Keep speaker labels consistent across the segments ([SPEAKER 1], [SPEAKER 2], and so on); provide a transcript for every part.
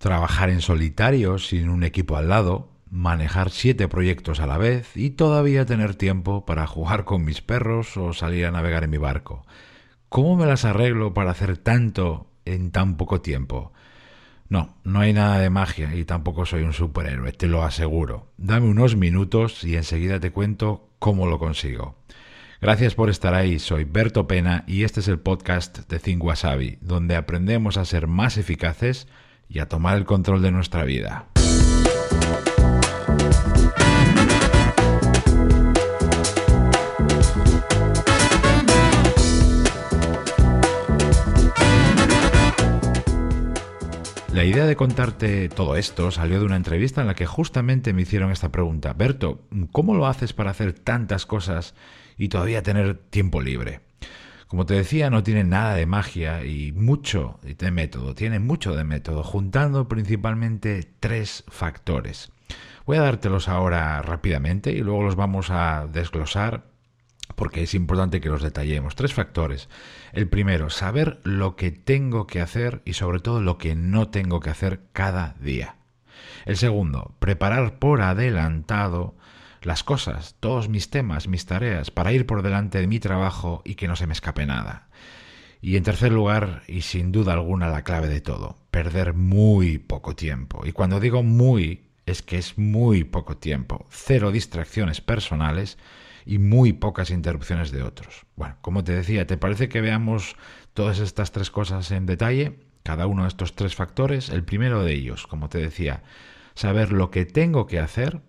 [SPEAKER 1] trabajar en solitario sin un equipo al lado, manejar siete proyectos a la vez y todavía tener tiempo para jugar con mis perros o salir a navegar en mi barco. ¿Cómo me las arreglo para hacer tanto en tan poco tiempo? No, no hay nada de magia y tampoco soy un superhéroe, te lo aseguro. Dame unos minutos y enseguida te cuento cómo lo consigo. Gracias por estar ahí, soy Berto Pena y este es el podcast de Think donde aprendemos a ser más eficaces y a tomar el control de nuestra vida. La idea de contarte todo esto salió de una entrevista en la que justamente me hicieron esta pregunta. Berto, ¿cómo lo haces para hacer tantas cosas y todavía tener tiempo libre? Como te decía, no tiene nada de magia y mucho de método, tiene mucho de método, juntando principalmente tres factores. Voy a dártelos ahora rápidamente y luego los vamos a desglosar porque es importante que los detallemos. Tres factores. El primero, saber lo que tengo que hacer y sobre todo lo que no tengo que hacer cada día. El segundo, preparar por adelantado las cosas, todos mis temas, mis tareas, para ir por delante de mi trabajo y que no se me escape nada. Y en tercer lugar, y sin duda alguna la clave de todo, perder muy poco tiempo. Y cuando digo muy, es que es muy poco tiempo, cero distracciones personales y muy pocas interrupciones de otros. Bueno, como te decía, ¿te parece que veamos todas estas tres cosas en detalle? Cada uno de estos tres factores. El primero de ellos, como te decía, saber lo que tengo que hacer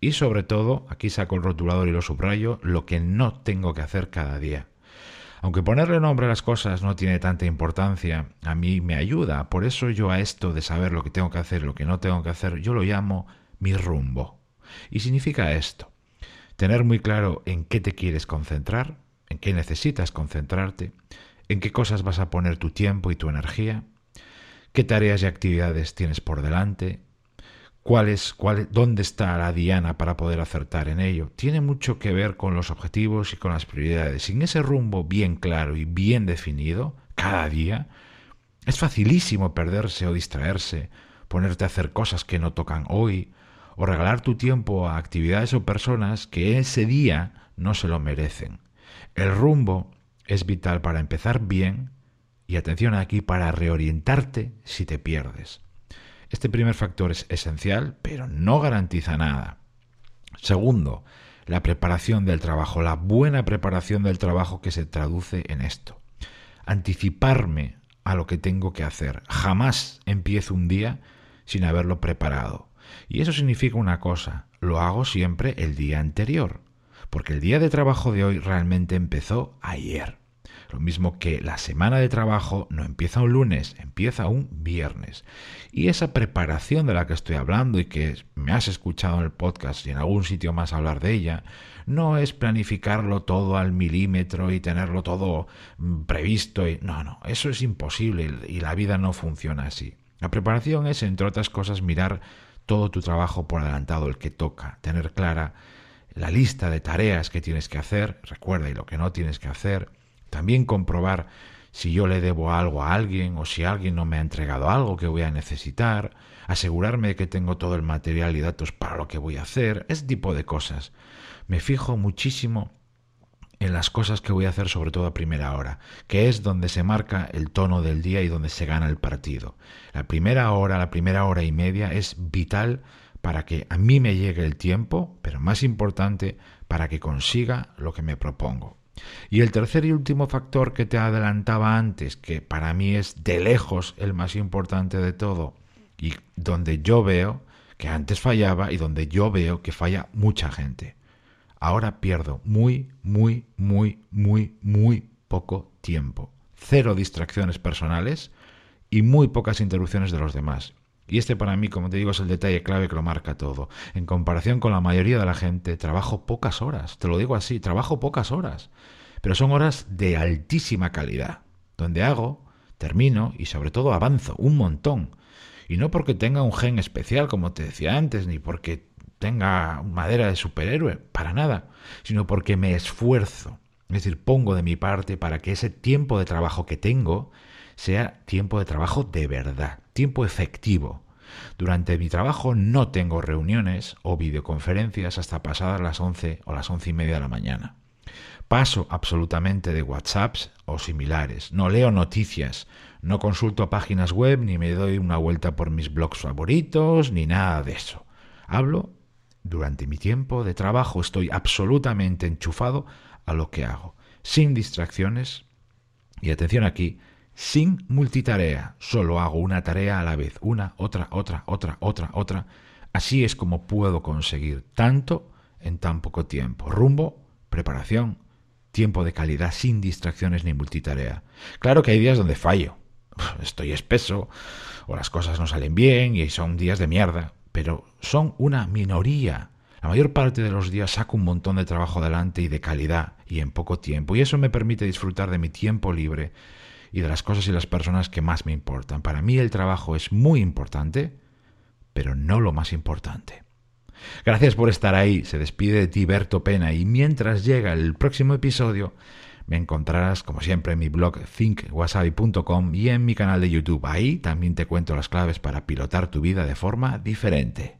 [SPEAKER 1] y sobre todo, aquí saco el rotulador y lo subrayo, lo que no tengo que hacer cada día. Aunque ponerle nombre a las cosas no tiene tanta importancia, a mí me ayuda. Por eso yo a esto de saber lo que tengo que hacer, lo que no tengo que hacer, yo lo llamo mi rumbo. Y significa esto. Tener muy claro en qué te quieres concentrar, en qué necesitas concentrarte, en qué cosas vas a poner tu tiempo y tu energía, qué tareas y actividades tienes por delante, cuál es, cuál, dónde está la diana para poder acertar en ello. Tiene mucho que ver con los objetivos y con las prioridades. Sin ese rumbo bien claro y bien definido, cada día, es facilísimo perderse o distraerse, ponerte a hacer cosas que no tocan hoy, o regalar tu tiempo a actividades o personas que ese día no se lo merecen. El rumbo es vital para empezar bien y atención aquí para reorientarte si te pierdes. Este primer factor es esencial, pero no garantiza nada. Segundo, la preparación del trabajo, la buena preparación del trabajo que se traduce en esto. Anticiparme a lo que tengo que hacer. Jamás empiezo un día sin haberlo preparado. Y eso significa una cosa, lo hago siempre el día anterior, porque el día de trabajo de hoy realmente empezó ayer. Lo mismo que la semana de trabajo no empieza un lunes, empieza un viernes. Y esa preparación de la que estoy hablando y que me has escuchado en el podcast y en algún sitio más hablar de ella, no es planificarlo todo al milímetro y tenerlo todo mm, previsto. Y... No, no, eso es imposible y la vida no funciona así. La preparación es, entre otras cosas, mirar todo tu trabajo por adelantado, el que toca, tener clara la lista de tareas que tienes que hacer, recuerda y lo que no tienes que hacer, también comprobar si yo le debo algo a alguien o si alguien no me ha entregado algo que voy a necesitar, asegurarme de que tengo todo el material y datos para lo que voy a hacer, ese tipo de cosas. Me fijo muchísimo en las cosas que voy a hacer sobre todo a primera hora, que es donde se marca el tono del día y donde se gana el partido. La primera hora, la primera hora y media es vital para que a mí me llegue el tiempo, pero más importante, para que consiga lo que me propongo. Y el tercer y último factor que te adelantaba antes, que para mí es de lejos el más importante de todo, y donde yo veo que antes fallaba y donde yo veo que falla mucha gente. Ahora pierdo muy, muy, muy, muy, muy poco tiempo. Cero distracciones personales y muy pocas interrupciones de los demás. Y este para mí, como te digo, es el detalle clave que lo marca todo. En comparación con la mayoría de la gente, trabajo pocas horas. Te lo digo así, trabajo pocas horas. Pero son horas de altísima calidad, donde hago, termino y sobre todo avanzo un montón. Y no porque tenga un gen especial, como te decía antes, ni porque tenga madera de superhéroe, para nada, sino porque me esfuerzo. Es decir, pongo de mi parte para que ese tiempo de trabajo que tengo sea tiempo de trabajo de verdad, tiempo efectivo. Durante mi trabajo no tengo reuniones o videoconferencias hasta pasadas las 11 o las once y media de la mañana. Paso absolutamente de WhatsApps o similares. No leo noticias, no consulto páginas web, ni me doy una vuelta por mis blogs favoritos, ni nada de eso. Hablo durante mi tiempo de trabajo, estoy absolutamente enchufado a lo que hago, sin distracciones. Y atención aquí, sin multitarea, solo hago una tarea a la vez, una, otra, otra, otra, otra, otra. Así es como puedo conseguir tanto en tan poco tiempo. Rumbo, preparación, tiempo de calidad sin distracciones ni multitarea. Claro que hay días donde fallo. Estoy espeso, o las cosas no salen bien y son días de mierda, pero son una minoría. La mayor parte de los días saco un montón de trabajo adelante y de calidad y en poco tiempo, y eso me permite disfrutar de mi tiempo libre y de las cosas y las personas que más me importan. Para mí el trabajo es muy importante, pero no lo más importante. Gracias por estar ahí. Se despide de ti Berto Pena y mientras llega el próximo episodio me encontrarás como siempre en mi blog thinkwasabi.com y en mi canal de YouTube. Ahí también te cuento las claves para pilotar tu vida de forma diferente.